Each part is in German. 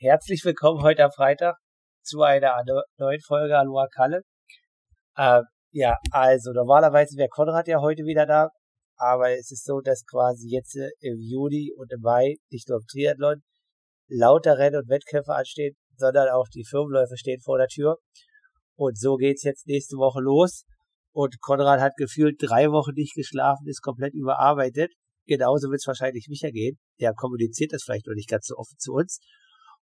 herzlich willkommen heute am Freitag zu einer neuen Folge Aloha Kalle. Äh, ja, also normalerweise wäre Konrad ja heute wieder da, aber es ist so, dass quasi jetzt äh, im Juni und im Mai nicht nur im Triathlon lauter Rennen und Wettkämpfe anstehen, sondern auch die Firmenläufe stehen vor der Tür. Und so geht's jetzt nächste Woche los. Und Konrad hat gefühlt drei Wochen nicht geschlafen, ist komplett überarbeitet. Genauso wird es wahrscheinlich Micha gehen. Der kommuniziert das vielleicht noch nicht ganz so offen zu uns.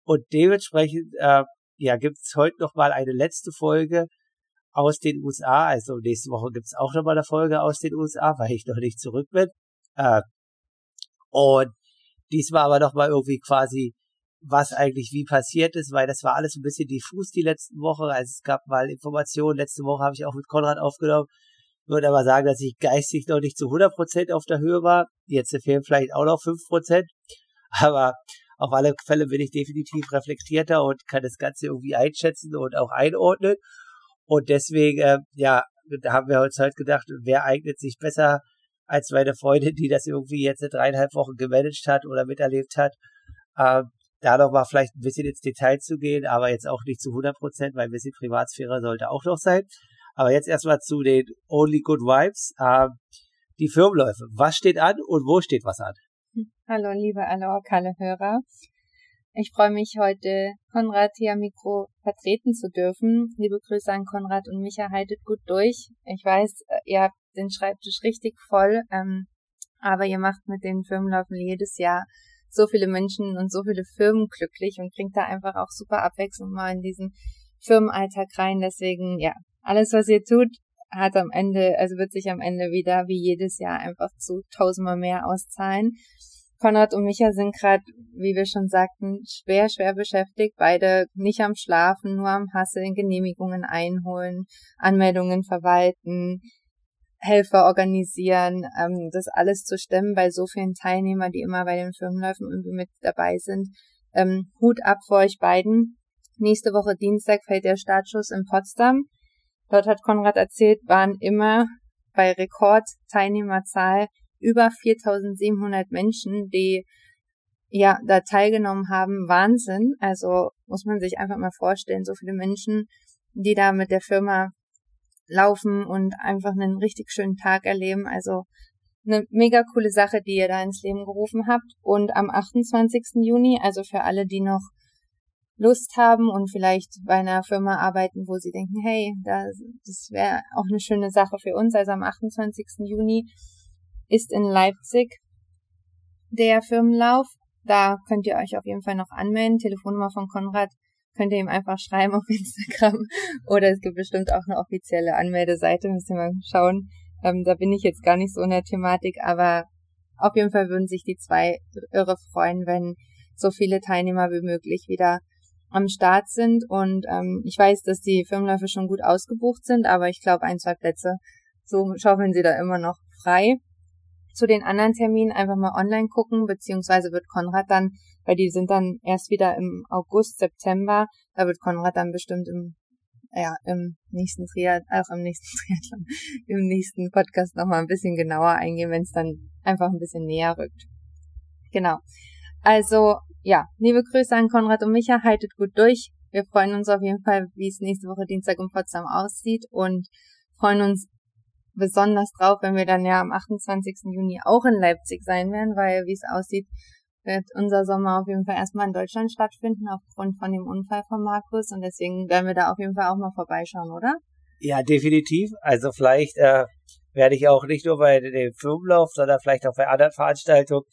Und dementsprechend äh, ja, gibt es heute noch mal eine letzte Folge aus den USA. Also nächste Woche gibt es auch noch mal eine Folge aus den USA, weil ich noch nicht zurück bin. Äh, und diesmal aber noch mal irgendwie quasi, was eigentlich wie passiert ist, weil das war alles ein bisschen diffus die letzten Woche. Also es gab mal Informationen. Letzte Woche habe ich auch mit Konrad aufgenommen. Würde aber sagen, dass ich geistig noch nicht zu 100% auf der Höhe war. Jetzt fehlen vielleicht auch noch 5%. Aber auf alle Fälle bin ich definitiv reflektierter und kann das Ganze irgendwie einschätzen und auch einordnen. Und deswegen, äh, ja, da haben wir uns halt gedacht, wer eignet sich besser als meine Freundin, die das irgendwie jetzt in dreieinhalb Wochen gemanagt hat oder miterlebt hat. Ähm, da noch mal vielleicht ein bisschen ins Detail zu gehen, aber jetzt auch nicht zu 100 Prozent, weil ein bisschen Privatsphäre sollte auch noch sein. Aber jetzt erstmal zu den Only Good Vibes. Ähm, die Firmenläufe. Was steht an und wo steht was an? Hallo, liebe Aloha-Kalle-Hörer. Ich freue mich heute, Konrad hier am Mikro vertreten zu dürfen. Liebe Grüße an Konrad und Micha, haltet gut durch. Ich weiß, äh, ihr habt den Schreibtisch richtig voll, ähm, aber ihr macht mit den Firmenläufen jedes Jahr so viele Menschen und so viele Firmen glücklich und bringt da einfach auch super Abwechslung mal in diesen Firmenalltag rein. Deswegen, ja, alles, was ihr tut, hat am Ende, also wird sich am Ende wieder wie jedes Jahr einfach zu tausendmal mehr auszahlen. Konrad und Micha sind gerade, wie wir schon sagten, schwer, schwer beschäftigt. Beide nicht am Schlafen, nur am Hasseln, Genehmigungen einholen, Anmeldungen verwalten, Helfer organisieren, ähm, das alles zu stemmen bei so vielen Teilnehmern, die immer bei den Firmenläufen irgendwie mit dabei sind. Ähm, Hut ab vor euch beiden. Nächste Woche Dienstag fällt der Startschuss in Potsdam. Dort hat Konrad erzählt, waren immer bei Rekordteilnehmerzahl über 4700 Menschen, die ja da teilgenommen haben. Wahnsinn. Also muss man sich einfach mal vorstellen, so viele Menschen, die da mit der Firma laufen und einfach einen richtig schönen Tag erleben. Also eine mega coole Sache, die ihr da ins Leben gerufen habt. Und am 28. Juni, also für alle, die noch Lust haben und vielleicht bei einer Firma arbeiten, wo sie denken, hey, das, das wäre auch eine schöne Sache für uns. Also am 28. Juni ist in Leipzig der Firmenlauf. Da könnt ihr euch auf jeden Fall noch anmelden. Telefonnummer von Konrad könnt ihr ihm einfach schreiben auf Instagram. Oder es gibt bestimmt auch eine offizielle Anmeldeseite. Müsst ihr mal schauen. Ähm, da bin ich jetzt gar nicht so in der Thematik, aber auf jeden Fall würden sich die zwei irre freuen, wenn so viele Teilnehmer wie möglich wieder am Start sind. Und ähm, ich weiß, dass die Firmenläufe schon gut ausgebucht sind, aber ich glaube, ein, zwei Plätze, so schaufeln sie da immer noch frei. Zu den anderen Terminen einfach mal online gucken, beziehungsweise wird Konrad dann, weil die sind dann erst wieder im August, September, da wird Konrad dann bestimmt im ja, im nächsten Triathlon, auch im nächsten Triathlon, im nächsten Podcast nochmal ein bisschen genauer eingehen, wenn es dann einfach ein bisschen näher rückt. Genau. Also, ja, liebe Grüße an Konrad und Micha, haltet gut durch. Wir freuen uns auf jeden Fall, wie es nächste Woche Dienstag in Potsdam aussieht und freuen uns besonders drauf, wenn wir dann ja am 28. Juni auch in Leipzig sein werden, weil wie es aussieht, wird unser Sommer auf jeden Fall erstmal in Deutschland stattfinden aufgrund von dem Unfall von Markus und deswegen werden wir da auf jeden Fall auch mal vorbeischauen, oder? Ja, definitiv. Also vielleicht äh, werde ich auch nicht nur bei dem Firmenlauf, sondern vielleicht auch bei anderen Veranstaltungen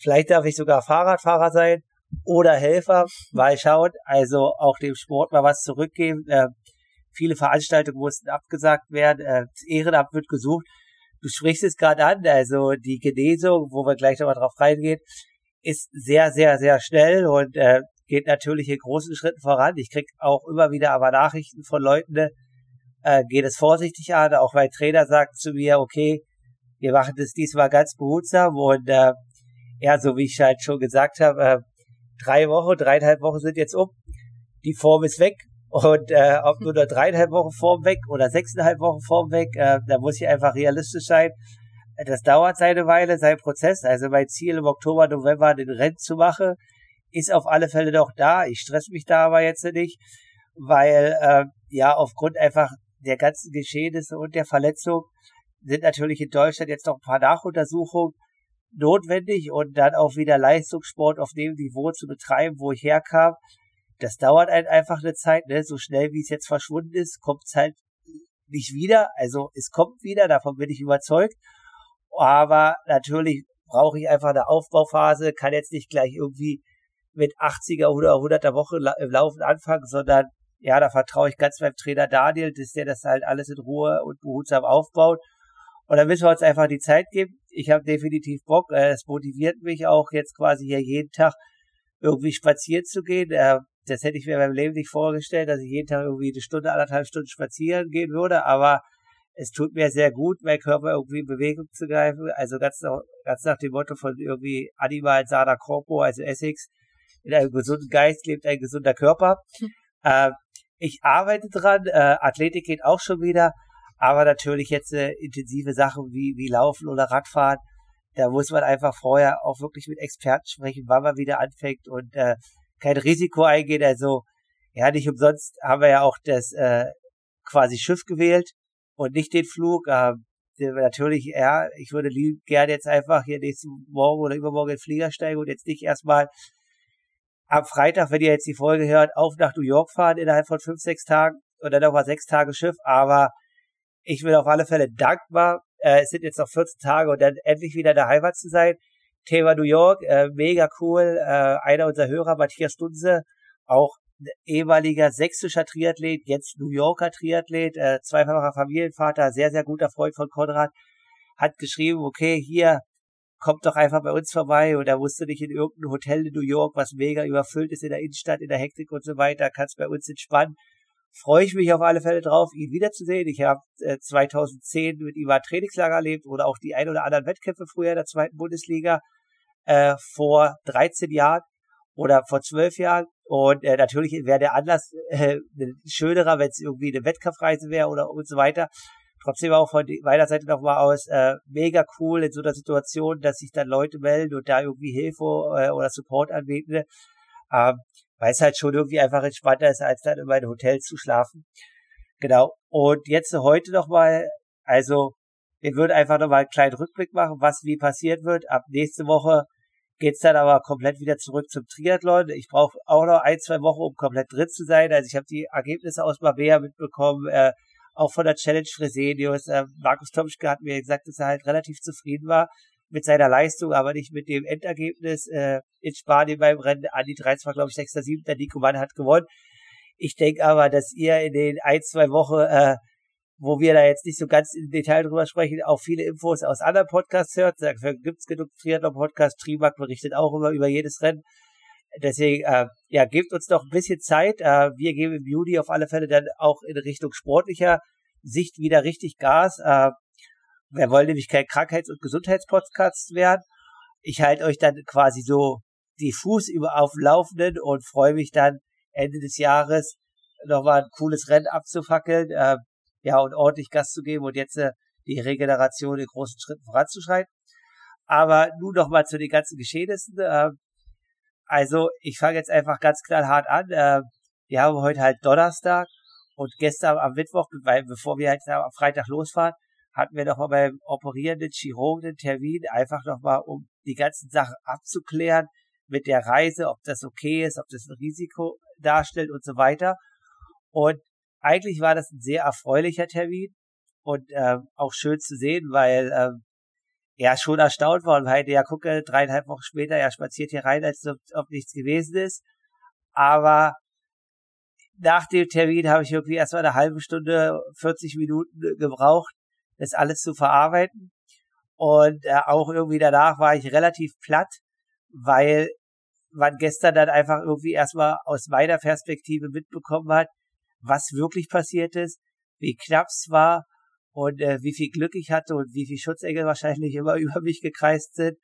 Vielleicht darf ich sogar Fahrradfahrer sein oder Helfer. Mal schauen. Also auch dem Sport mal was zurückgeben. Äh, viele Veranstaltungen mussten abgesagt werden. Äh, das Ehrenamt wird gesucht. Du sprichst es gerade an. Also die Genesung, wo wir gleich nochmal drauf reingehen, ist sehr, sehr, sehr schnell und äh, geht natürlich in großen Schritten voran. Ich krieg auch immer wieder aber Nachrichten von Leuten, äh, geht es vorsichtig an. Auch mein Trainer sagt zu mir, okay, wir machen das diesmal ganz behutsam und äh, ja, so wie ich halt schon gesagt habe, äh, drei Wochen, dreieinhalb Wochen sind jetzt um. Die Form ist weg. Und äh, ob nur noch dreieinhalb Wochen Form weg oder sechseinhalb Wochen Form weg, äh, da muss ich einfach realistisch sein. Das dauert seine Weile, sein Prozess. Also mein Ziel im Oktober, November den Rennen zu machen, ist auf alle Fälle doch da. Ich stress mich da aber jetzt nicht, weil äh, ja aufgrund einfach der ganzen Geschehnisse und der Verletzung sind natürlich in Deutschland jetzt noch ein paar Nachuntersuchungen notwendig und dann auch wieder Leistungssport auf dem Niveau zu betreiben, wo ich herkam. Das dauert halt einfach eine Zeit, ne? So schnell wie es jetzt verschwunden ist, kommt es halt nicht wieder. Also es kommt wieder, davon bin ich überzeugt. Aber natürlich brauche ich einfach eine Aufbauphase, kann jetzt nicht gleich irgendwie mit 80er oder 100er Woche im Laufen anfangen, sondern ja, da vertraue ich ganz meinem Trainer Daniel, dass der das halt alles in Ruhe und behutsam aufbaut. Und dann müssen wir uns einfach die Zeit geben. Ich habe definitiv Bock. Äh, es motiviert mich auch jetzt quasi hier jeden Tag irgendwie spazieren zu gehen. Äh, das hätte ich mir beim Leben nicht vorgestellt, dass ich jeden Tag irgendwie eine Stunde, anderthalb Stunden spazieren gehen würde. Aber es tut mir sehr gut, meinen Körper irgendwie in Bewegung zu greifen. Also ganz, ganz nach dem Motto von irgendwie Animal Sana Corpo, also Essex. In einem gesunden Geist lebt ein gesunder Körper. Hm. Äh, ich arbeite dran. Äh, Athletik geht auch schon wieder. Aber natürlich jetzt äh, intensive Sachen wie, wie Laufen oder Radfahren, da muss man einfach vorher auch wirklich mit Experten sprechen, wann man wieder anfängt und äh, kein Risiko eingehen. Also ja, nicht umsonst haben wir ja auch das äh, quasi Schiff gewählt und nicht den Flug. Äh, natürlich, ja, ich würde lieb gerne jetzt einfach hier nächsten Morgen oder übermorgen in den Flieger steigen und jetzt nicht erstmal am Freitag, wenn ihr jetzt die Folge hört, auf nach New York fahren innerhalb von fünf, sechs Tagen und dann nochmal sechs Tage Schiff. Aber ich bin auf alle Fälle dankbar. Äh, es sind jetzt noch 14 Tage und dann endlich wieder der Heimat zu sein. Thema New York, äh, mega cool. Äh, einer unserer Hörer, Matthias Stunze, auch ehemaliger sächsischer Triathlet, jetzt New Yorker Triathlet, äh, zweifacher Familienvater, sehr, sehr guter Freund von Konrad, hat geschrieben, okay, hier, kommt doch einfach bei uns vorbei und da musst du nicht in irgendein Hotel in New York, was mega überfüllt ist in der Innenstadt, in der Hektik und so weiter, kannst bei uns entspannen freue ich mich auf alle Fälle drauf, ihn wiederzusehen. Ich habe äh, 2010 mit ihm ein Trainingslager erlebt oder auch die ein oder anderen Wettkämpfe früher in der zweiten Bundesliga äh, vor 13 Jahren oder vor 12 Jahren. Und äh, natürlich wäre der Anlass äh, schönerer, wenn es irgendwie eine Wettkampfreise wäre oder und so weiter. Trotzdem auch von meiner Seite nochmal aus äh, mega cool in so einer Situation, dass sich dann Leute melden und da irgendwie Hilfe äh, oder Support anbieten. Ähm, weil es halt schon irgendwie einfach entspannter ist, als dann in meinem Hotel zu schlafen. Genau. Und jetzt heute nochmal, also wir würden einfach nochmal einen kleinen Rückblick machen, was wie passiert wird. Ab nächste Woche geht's dann aber komplett wieder zurück zum Triathlon. Ich brauche auch noch ein, zwei Wochen, um komplett drin zu sein. Also ich habe die Ergebnisse aus Mabea mitbekommen, äh, auch von der Challenge Fresenius. Äh, Markus Tomschke hat mir gesagt, dass er halt relativ zufrieden war mit seiner Leistung, aber nicht mit dem Endergebnis äh, in Spanien beim Rennen. Andi 13 war, glaube ich, 6. 7. Nico Mann hat gewonnen. Ich denke aber, dass ihr in den ein, zwei Wochen, äh, wo wir da jetzt nicht so ganz im Detail drüber sprechen, auch viele Infos aus anderen Podcasts hört. Dafür gibt's genug Triathlon-Podcast. Trimark berichtet auch immer über jedes Rennen. Deswegen, äh, ja, gebt uns doch ein bisschen Zeit. Äh, wir geben im Juni auf alle Fälle dann auch in Richtung sportlicher Sicht wieder richtig Gas. Äh, wir wollen nämlich kein Krankheits- und Gesundheitspodcast werden. Ich halte euch dann quasi so diffus über auf Laufenden und freue mich dann Ende des Jahres nochmal ein cooles Rennen abzufackeln, äh, ja, und ordentlich Gas zu geben und jetzt äh, die Regeneration in großen Schritten voranzuschreiten. Aber nun nochmal zu den ganzen Geschehnissen. Äh, also, ich fange jetzt einfach ganz knallhart an. Äh, wir haben heute halt Donnerstag und gestern am Mittwoch, weil bevor wir halt am Freitag losfahren, hatten wir nochmal beim operierenden Chirurgen einen Termin, einfach nochmal, um die ganzen Sachen abzuklären mit der Reise, ob das okay ist, ob das ein Risiko darstellt und so weiter. Und eigentlich war das ein sehr erfreulicher Termin und ähm, auch schön zu sehen, weil ähm, er schon erstaunt war und meinte, ja gucke, dreieinhalb Wochen später, er spaziert hier rein, als ob, ob nichts gewesen ist. Aber nach dem Termin habe ich irgendwie erst mal eine halbe Stunde, 40 Minuten gebraucht, das alles zu verarbeiten. Und äh, auch irgendwie danach war ich relativ platt, weil man gestern dann einfach irgendwie erstmal aus meiner Perspektive mitbekommen hat, was wirklich passiert ist, wie knapp es war und äh, wie viel Glück ich hatte und wie viel Schutzengel wahrscheinlich immer über mich gekreist sind.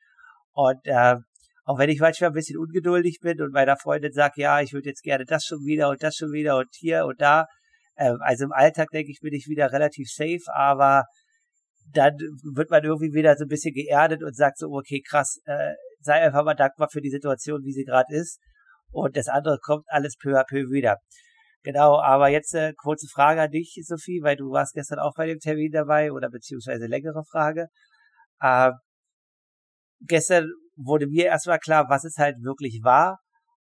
Und äh, auch wenn ich manchmal ein bisschen ungeduldig bin und meiner Freundin sagt, ja, ich würde jetzt gerne das schon wieder und das schon wieder und hier und da. Äh, also im Alltag denke ich, bin ich wieder relativ safe, aber dann wird man irgendwie wieder so ein bisschen geerdet und sagt so, okay, krass, äh, sei einfach mal dankbar für die Situation, wie sie gerade ist. und das andere kommt alles peu à peu wieder. Genau, aber jetzt äh, kurze Frage an dich, Sophie, weil du warst gestern auch bei dem Termin dabei oder beziehungsweise längere Frage. Äh, gestern wurde mir erstmal klar, was es halt wirklich war,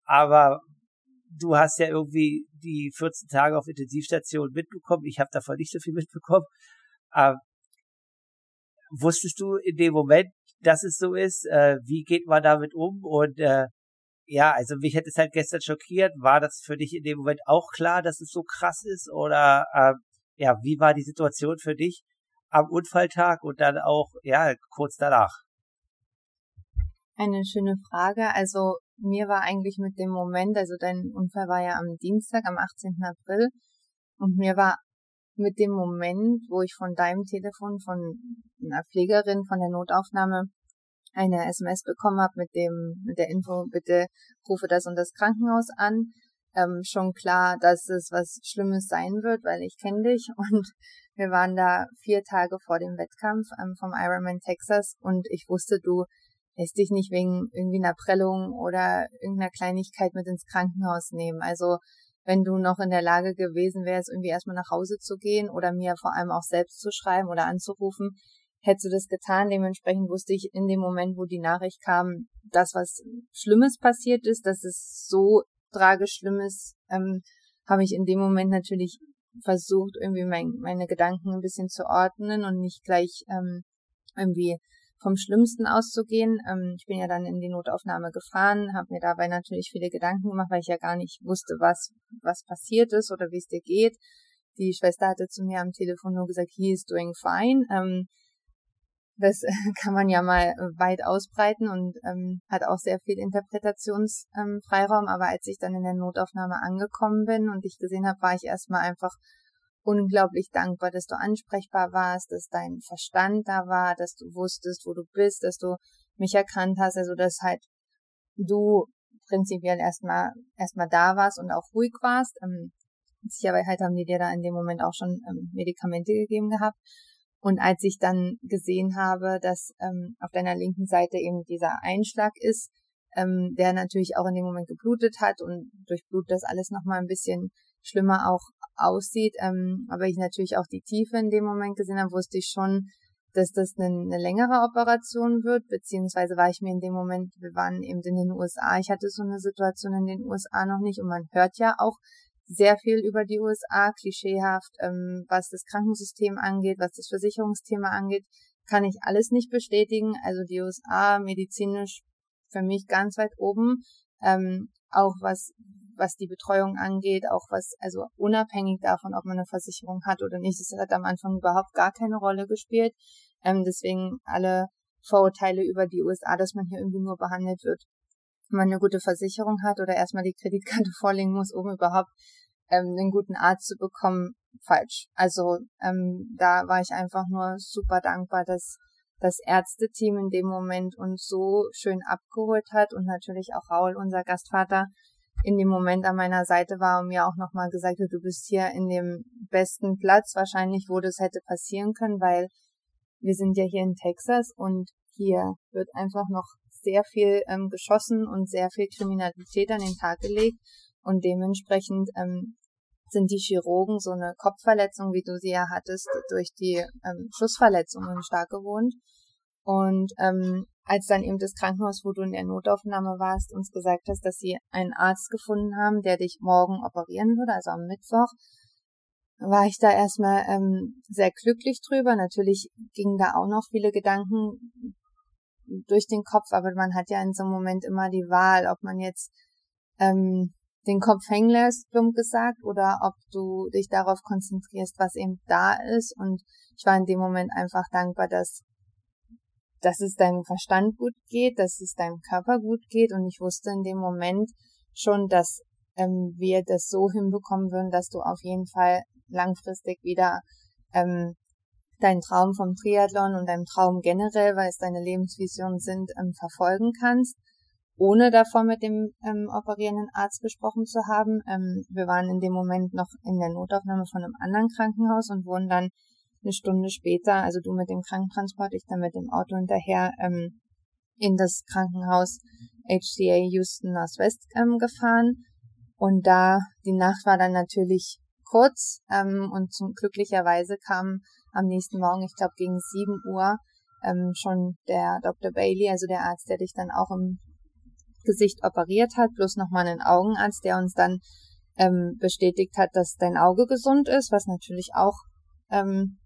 aber du hast ja irgendwie die 14 Tage auf Intensivstation mitbekommen. Ich habe davon nicht so viel mitbekommen. Äh, wusstest du in dem Moment, dass es so ist? Äh, wie geht man damit um? Und äh, ja, also mich hätte es halt gestern schockiert. War das für dich in dem Moment auch klar, dass es so krass ist? Oder äh, ja, wie war die Situation für dich am Unfalltag und dann auch ja kurz danach? Eine schöne Frage. Also mir war eigentlich mit dem Moment, also dein Unfall war ja am Dienstag, am 18. April, und mir war mit dem Moment, wo ich von deinem Telefon, von einer Pflegerin von der Notaufnahme eine SMS bekommen habe mit dem, mit der Info, bitte rufe das und das Krankenhaus an, ähm, schon klar, dass es was Schlimmes sein wird, weil ich kenne dich und wir waren da vier Tage vor dem Wettkampf ähm, vom Ironman Texas und ich wusste, du lässt dich nicht wegen irgendwie einer Prellung oder irgendeiner Kleinigkeit mit ins Krankenhaus nehmen. Also wenn du noch in der Lage gewesen wärst, irgendwie erstmal nach Hause zu gehen oder mir vor allem auch selbst zu schreiben oder anzurufen, hättest du das getan. Dementsprechend wusste ich in dem Moment, wo die Nachricht kam, dass was Schlimmes passiert ist, dass es so tragisch schlimm ist, ähm, habe ich in dem Moment natürlich versucht, irgendwie mein, meine Gedanken ein bisschen zu ordnen und nicht gleich ähm, irgendwie vom Schlimmsten auszugehen. Ähm, ich bin ja dann in die Notaufnahme gefahren, habe mir dabei natürlich viele Gedanken gemacht, weil ich ja gar nicht wusste, was, was passiert ist oder wie es dir geht. Die Schwester hatte zu mir am Telefon nur gesagt, he is doing fine. Ähm, das kann man ja mal weit ausbreiten und ähm, hat auch sehr viel Interpretationsfreiraum. aber als ich dann in der Notaufnahme angekommen bin und dich gesehen habe, war ich erstmal einfach unglaublich dankbar, dass du ansprechbar warst, dass dein Verstand da war, dass du wusstest, wo du bist, dass du mich erkannt hast, also dass halt du prinzipiell erstmal erstmal da warst und auch ruhig warst. Ähm, Sicherheit haben die dir da in dem Moment auch schon ähm, Medikamente gegeben gehabt. Und als ich dann gesehen habe, dass ähm, auf deiner linken Seite eben dieser Einschlag ist, ähm, der natürlich auch in dem Moment geblutet hat und durch Blut das alles nochmal ein bisschen schlimmer auch aussieht. Ähm, aber ich natürlich auch die Tiefe in dem Moment gesehen habe, wusste ich schon, dass das eine, eine längere Operation wird, beziehungsweise war ich mir in dem Moment, wir waren eben in den USA, ich hatte so eine Situation in den USA noch nicht und man hört ja auch sehr viel über die USA, klischeehaft, ähm, was das Krankensystem angeht, was das Versicherungsthema angeht, kann ich alles nicht bestätigen. Also die USA medizinisch für mich ganz weit oben, ähm, auch was was die Betreuung angeht, auch was, also unabhängig davon, ob man eine Versicherung hat oder nicht, das hat am Anfang überhaupt gar keine Rolle gespielt. Ähm, deswegen alle Vorurteile über die USA, dass man hier irgendwie nur behandelt wird, wenn man eine gute Versicherung hat oder erstmal die Kreditkarte vorlegen muss, um überhaupt ähm, einen guten Arzt zu bekommen, falsch. Also ähm, da war ich einfach nur super dankbar, dass das Ärzteteam in dem Moment uns so schön abgeholt hat und natürlich auch Raul, unser Gastvater, in dem Moment an meiner Seite war und mir auch nochmal gesagt hat, du bist hier in dem besten Platz wahrscheinlich, wo das hätte passieren können, weil wir sind ja hier in Texas und hier wird einfach noch sehr viel ähm, geschossen und sehr viel Kriminalität an den Tag gelegt und dementsprechend ähm, sind die Chirurgen so eine Kopfverletzung, wie du sie ja hattest, durch die ähm, Schussverletzungen stark gewohnt. Und ähm, als dann eben das Krankenhaus, wo du in der Notaufnahme warst, uns gesagt hast, dass sie einen Arzt gefunden haben, der dich morgen operieren würde, also am Mittwoch, war ich da erstmal ähm, sehr glücklich drüber. Natürlich gingen da auch noch viele Gedanken durch den Kopf, aber man hat ja in so einem Moment immer die Wahl, ob man jetzt ähm, den Kopf hängen lässt, plump gesagt, oder ob du dich darauf konzentrierst, was eben da ist. Und ich war in dem Moment einfach dankbar, dass dass es deinem Verstand gut geht, dass es deinem Körper gut geht und ich wusste in dem Moment schon, dass ähm, wir das so hinbekommen würden, dass du auf jeden Fall langfristig wieder ähm, deinen Traum vom Triathlon und deinem Traum generell, weil es deine Lebensvisionen sind, ähm, verfolgen kannst, ohne davor mit dem ähm, operierenden Arzt gesprochen zu haben. Ähm, wir waren in dem Moment noch in der Notaufnahme von einem anderen Krankenhaus und wurden dann eine Stunde später, also du mit dem Krankentransport, ich dann mit dem Auto hinterher, ähm, in das Krankenhaus HCA Houston Northwest ähm, gefahren. Und da, die Nacht war dann natürlich kurz ähm, und zum glücklicherweise kam am nächsten Morgen, ich glaube gegen 7 Uhr, ähm, schon der Dr. Bailey, also der Arzt, der dich dann auch im Gesicht operiert hat, plus nochmal einen Augenarzt, der uns dann ähm, bestätigt hat, dass dein Auge gesund ist, was natürlich auch ähm,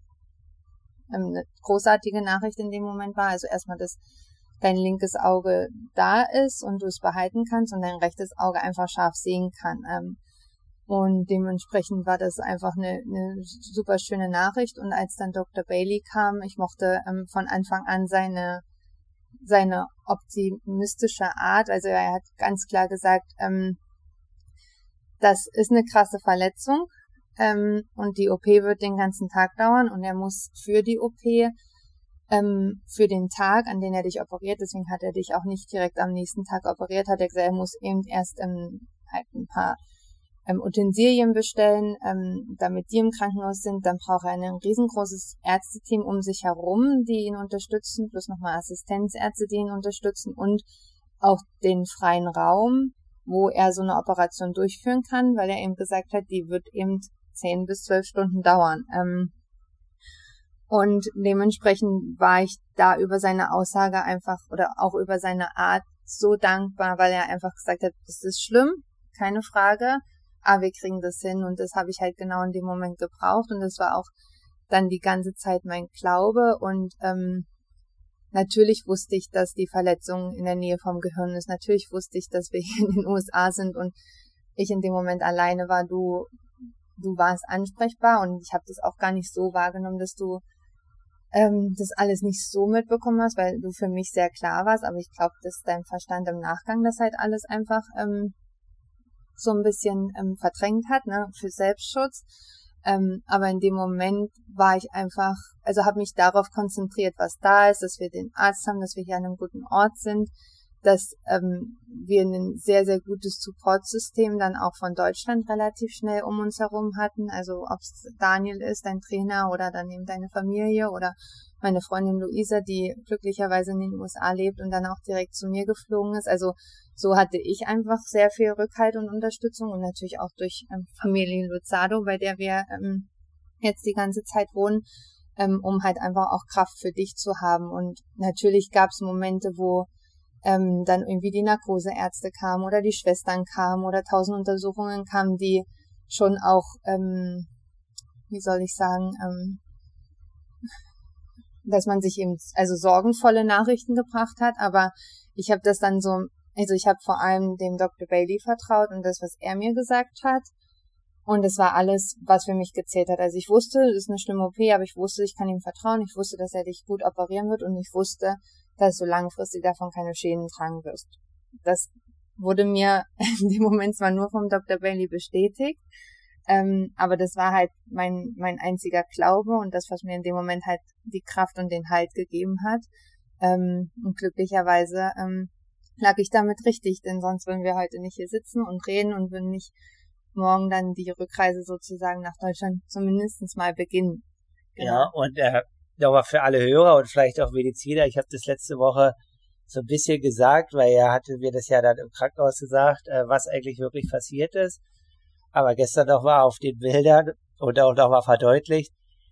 eine großartige Nachricht in dem Moment war. Also erstmal, dass dein linkes Auge da ist und du es behalten kannst und dein rechtes Auge einfach scharf sehen kann. Ähm, und dementsprechend war das einfach eine, eine super schöne Nachricht. Und als dann Dr. Bailey kam, ich mochte ähm, von Anfang an seine, seine optimistische Art. Also er hat ganz klar gesagt, ähm, das ist eine krasse Verletzung ähm, und die OP wird den ganzen Tag dauern und er muss für die OP ähm, für den Tag, an den er dich operiert, deswegen hat er dich auch nicht direkt am nächsten Tag operiert, hat er gesagt, er muss eben erst ähm, halt ein paar ähm, Utensilien bestellen, ähm, damit die im Krankenhaus sind. Dann braucht er ein riesengroßes Ärzteteam um sich herum, die ihn unterstützen, plus nochmal Assistenzärzte, die ihn unterstützen und auch den freien Raum, wo er so eine Operation durchführen kann, weil er eben gesagt hat, die wird eben zehn bis zwölf Stunden dauern. Ähm, und dementsprechend war ich da über seine Aussage einfach oder auch über seine Art so dankbar, weil er einfach gesagt hat, das ist schlimm, keine Frage, ah, wir kriegen das hin und das habe ich halt genau in dem Moment gebraucht und das war auch dann die ganze Zeit mein Glaube und ähm, natürlich wusste ich, dass die Verletzung in der Nähe vom Gehirn ist. Natürlich wusste ich, dass wir hier in den USA sind und ich in dem Moment alleine war. Du, du warst ansprechbar und ich habe das auch gar nicht so wahrgenommen, dass du ähm, das alles nicht so mitbekommen hast, weil du für mich sehr klar warst. Aber ich glaube, dass dein Verstand im Nachgang das halt alles einfach ähm, so ein bisschen ähm, verdrängt hat, ne, für Selbstschutz. Ähm, aber in dem Moment war ich einfach, also habe mich darauf konzentriert, was da ist, dass wir den Arzt haben, dass wir hier an einem guten Ort sind, dass ähm, wir ein sehr, sehr gutes Supportsystem dann auch von Deutschland relativ schnell um uns herum hatten. Also ob es Daniel ist, dein Trainer oder dann eben deine Familie oder meine Freundin Luisa, die glücklicherweise in den USA lebt und dann auch direkt zu mir geflogen ist. Also so hatte ich einfach sehr viel Rückhalt und Unterstützung und natürlich auch durch ähm, Familie Luzado, bei der wir ähm, jetzt die ganze Zeit wohnen, ähm, um halt einfach auch Kraft für dich zu haben. Und natürlich gab es Momente, wo ähm, dann irgendwie die Narkoseärzte kamen oder die Schwestern kamen oder tausend Untersuchungen kamen, die schon auch, ähm, wie soll ich sagen, ähm, dass man sich eben also sorgenvolle Nachrichten gebracht hat, aber ich habe das dann so also ich habe vor allem dem Dr. Bailey vertraut und das, was er mir gesagt hat. Und es war alles, was für mich gezählt hat. Also ich wusste, das ist eine schlimme OP, aber ich wusste, ich kann ihm vertrauen. Ich wusste, dass er dich gut operieren wird und ich wusste, dass du langfristig davon keine Schäden tragen wirst. Das wurde mir in dem Moment zwar nur vom Dr. Bailey bestätigt, ähm, aber das war halt mein, mein einziger Glaube und das, was mir in dem Moment halt die Kraft und den Halt gegeben hat. Ähm, und glücklicherweise ähm, lag ich damit richtig, denn sonst würden wir heute nicht hier sitzen und reden und würden nicht morgen dann die Rückreise sozusagen nach Deutschland zumindest mal beginnen. Genau. Ja, und äh, nochmal für alle Hörer und vielleicht auch Mediziner, ich habe das letzte Woche so ein bisschen gesagt, weil er hatte mir das ja dann im Krankenhaus gesagt, äh, was eigentlich wirklich passiert ist. Aber gestern noch war auf den Bildern und auch nochmal verdeutlicht.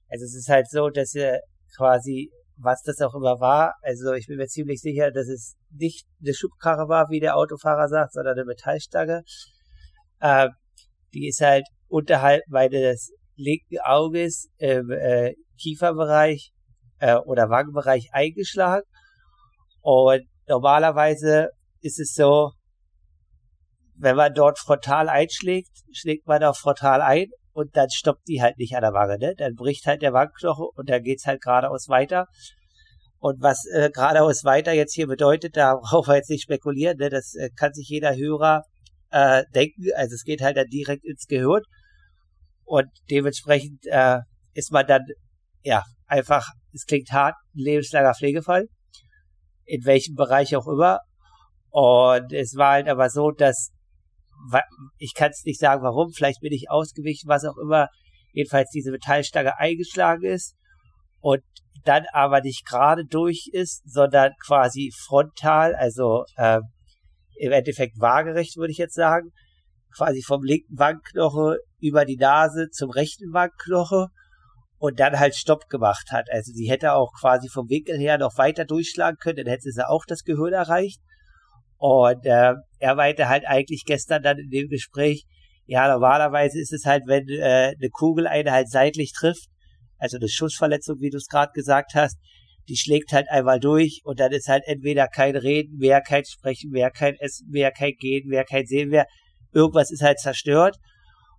Also es ist halt so, dass er quasi was das auch immer war. Also ich bin mir ziemlich sicher, dass es nicht eine Schubkarre war, wie der Autofahrer sagt, sondern eine Metallstange. Äh, die ist halt unterhalb meines linken Auges im äh, Kieferbereich äh, oder Wangenbereich eingeschlagen. Und normalerweise ist es so, wenn man dort frontal einschlägt, schlägt man auch frontal ein und dann stoppt die halt nicht an der Wange, ne? Dann bricht halt der Wangenknochen und dann geht's halt geradeaus weiter. Und was äh, geradeaus weiter jetzt hier bedeutet, da brauchen wir jetzt nicht spekulieren, ne? Das äh, kann sich jeder Hörer äh, denken. Also es geht halt dann direkt ins Gehirn. Und dementsprechend äh, ist man dann, ja, einfach, es klingt hart, lebenslanger Pflegefall. In welchem Bereich auch immer. Und es war halt aber so, dass ich kann es nicht sagen, warum. Vielleicht bin ich ausgewichen, was auch immer. Jedenfalls diese Metallstange eingeschlagen ist. und dann aber nicht gerade durch ist, sondern quasi frontal, also äh, im Endeffekt waagerecht, würde ich jetzt sagen, quasi vom linken Wangenknochen über die Nase zum rechten Wangenknochen und dann halt Stopp gemacht hat. Also sie hätte auch quasi vom Winkel her noch weiter durchschlagen können, dann hätte sie auch das Gehirn erreicht. Und äh, er meinte halt eigentlich gestern dann in dem Gespräch, ja, normalerweise ist es halt, wenn äh, eine Kugel eine halt seitlich trifft, also eine Schussverletzung, wie du es gerade gesagt hast, die schlägt halt einmal durch und dann ist halt entweder kein Reden mehr, kein Sprechen mehr, kein Essen mehr, kein Gehen mehr, kein Sehen mehr. Irgendwas ist halt zerstört.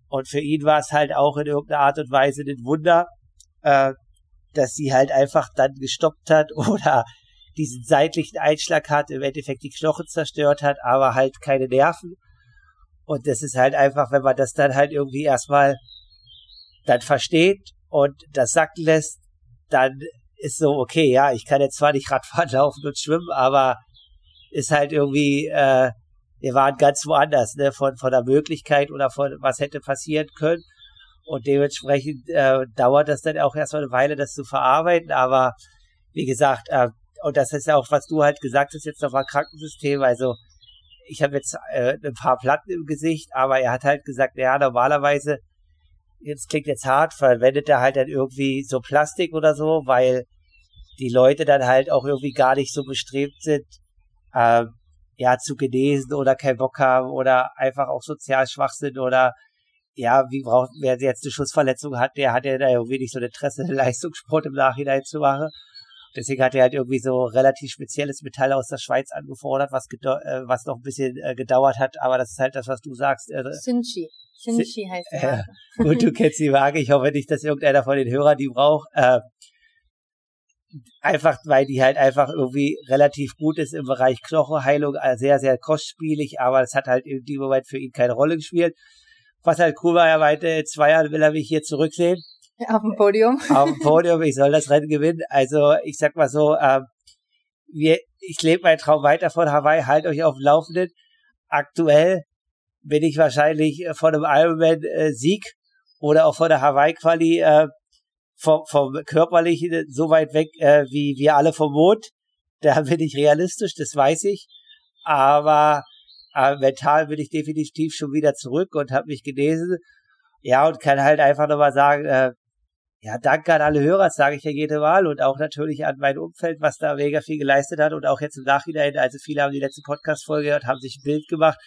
Und für ihn war es halt auch in irgendeiner Art und Weise ein Wunder, äh, dass sie halt einfach dann gestoppt hat oder diesen seitlichen Einschlag hat, im Endeffekt die Knochen zerstört hat, aber halt keine Nerven. Und das ist halt einfach, wenn man das dann halt irgendwie erstmal dann versteht und das sacken lässt, dann ist so, okay, ja, ich kann jetzt zwar nicht Radfahren laufen und schwimmen, aber ist halt irgendwie, äh, wir waren ganz woanders, ne, von, von der Möglichkeit oder von was hätte passieren können. Und dementsprechend äh, dauert das dann auch erstmal eine Weile, das zu verarbeiten. Aber wie gesagt, äh, und das ist ja auch, was du halt gesagt hast, jetzt nochmal Krankensystem. Also ich habe jetzt äh, ein paar Platten im Gesicht, aber er hat halt gesagt, ja, normalerweise jetzt klingt jetzt hart, verwendet er halt dann irgendwie so Plastik oder so, weil die Leute dann halt auch irgendwie gar nicht so bestrebt sind, äh, ja, zu genesen oder keinen Bock haben oder einfach auch sozial schwach sind oder ja, wie braucht, wer jetzt eine Schussverletzung hat, der hat ja da irgendwie nicht so ein Interesse, Leistungssport im Nachhinein zu machen. Deswegen hat er halt irgendwie so relativ spezielles Metall aus der Schweiz angefordert, was, äh, was noch ein bisschen äh, gedauert hat, aber das ist halt das, was du sagst. Äh, Sinchi. Sinchi heißt Marke. Äh, gut, du kennst die Marke. Ich hoffe nicht, dass irgendeiner von den Hörern die braucht. Äh, einfach, weil die halt einfach irgendwie relativ gut ist im Bereich Knochenheilung, äh, sehr, sehr kostspielig, aber es hat halt in dem Moment für ihn keine Rolle gespielt. Was halt cool war, er meinte, in zwei Jahren will er mich hier zurücksehen. Auf dem Podium. Auf dem Podium, ich soll das Rennen gewinnen. Also ich sag mal so, ähm, wir, ich lebe meinen Traum weiter von Hawaii, halt euch auf dem Laufenden. Aktuell bin ich wahrscheinlich äh, von einem Ironman-Sieg äh, oder auch von der Hawaii-Quali äh, vom, vom Körperlichen so weit weg äh, wie wir alle vom Mond. Da bin ich realistisch, das weiß ich. Aber äh, mental bin ich definitiv schon wieder zurück und habe mich gelesen. Ja, und kann halt einfach nochmal sagen, äh, ja, danke an alle Hörer, sage ich ja jede Mal und auch natürlich an mein Umfeld, was da mega viel geleistet hat und auch jetzt im Nachhinein, also viele haben die letzte Podcast-Folge gehört, haben sich ein Bild gemacht.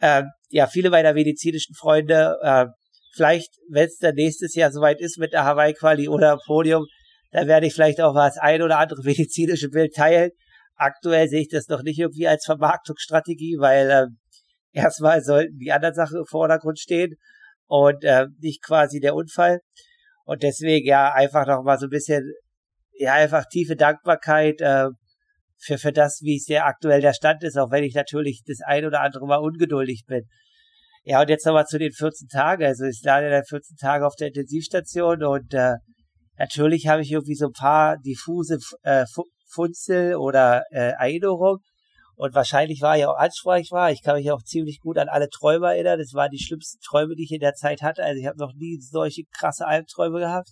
Ähm, ja, viele meiner medizinischen Freunde, äh, vielleicht, wenn es dann nächstes Jahr soweit ist mit der Hawaii-Quali oder Podium, dann werde ich vielleicht auch was ein oder andere medizinische Bild teilen. Aktuell sehe ich das noch nicht irgendwie als Vermarktungsstrategie, weil äh, erstmal sollten die anderen Sachen im Vordergrund stehen und äh, nicht quasi der Unfall. Und deswegen ja einfach noch mal so ein bisschen, ja, einfach tiefe Dankbarkeit äh, für, für das, wie es der aktuell der Stand ist, auch wenn ich natürlich das ein oder andere Mal ungeduldig bin. Ja, und jetzt nochmal zu den 14 Tagen. Also ich lade dann 14 Tage auf der Intensivstation und äh, natürlich habe ich irgendwie so ein paar diffuse äh, Funzel oder äh, Erinnerungen. Und wahrscheinlich war ich auch ansprechbar. Ich kann mich auch ziemlich gut an alle Träume erinnern. Das waren die schlimmsten Träume, die ich in der Zeit hatte. Also ich habe noch nie solche krasse Albträume gehabt.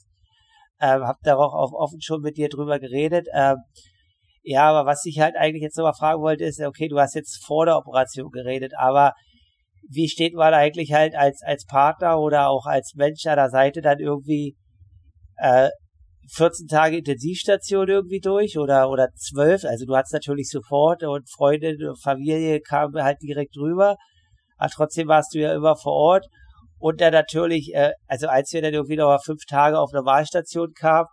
Ähm, hab da auch offen schon mit dir drüber geredet. Ähm, ja, aber was ich halt eigentlich jetzt nochmal fragen wollte, ist, okay, du hast jetzt vor der Operation geredet, aber wie steht man eigentlich halt als, als Partner oder auch als Mensch an der Seite dann irgendwie äh, 14 Tage Intensivstation irgendwie durch oder oder 12. Also du hattest natürlich sofort und Freunde, Familie kam halt direkt rüber. Aber trotzdem warst du ja immer vor Ort. Und dann natürlich, äh, also als wir dann irgendwie noch mal fünf Tage auf Normalstation kamen,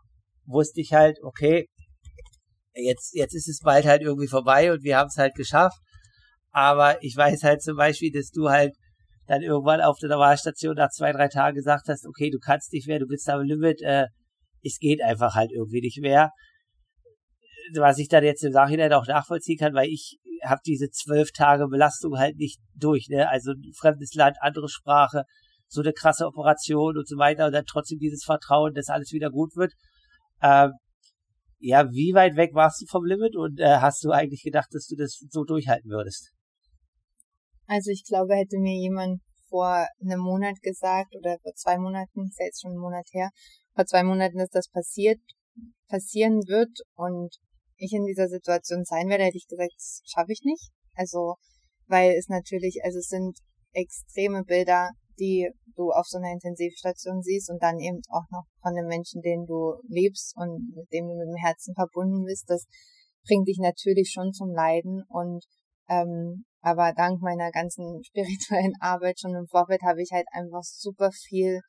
wusste ich halt, okay, jetzt, jetzt ist es bald halt irgendwie vorbei und wir haben es halt geschafft. Aber ich weiß halt zum Beispiel, dass du halt dann irgendwann auf der Normalstation nach zwei, drei Tagen gesagt hast, okay, du kannst nicht mehr, du bist am Limit, äh, es geht einfach halt irgendwie nicht mehr. Was ich dann jetzt im Nachhinein auch nachvollziehen kann, weil ich habe diese zwölf Tage Belastung halt nicht durch, ne? Also ein fremdes Land, andere Sprache, so eine krasse Operation und so weiter und dann trotzdem dieses Vertrauen, dass alles wieder gut wird. Ähm, ja, wie weit weg warst du vom Limit und äh, hast du eigentlich gedacht, dass du das so durchhalten würdest? Also ich glaube, hätte mir jemand vor einem Monat gesagt oder vor zwei Monaten, ist ja jetzt schon ein Monat her, vor zwei Monaten, dass das passiert, passieren wird und ich in dieser Situation sein werde, hätte ich gesagt, das schaffe ich nicht. Also, weil es natürlich, also es sind extreme Bilder, die du auf so einer Intensivstation siehst und dann eben auch noch von den Menschen, denen du lebst und mit dem du mit dem Herzen verbunden bist, das bringt dich natürlich schon zum Leiden und ähm, aber dank meiner ganzen spirituellen Arbeit schon im Vorfeld habe ich halt einfach super viel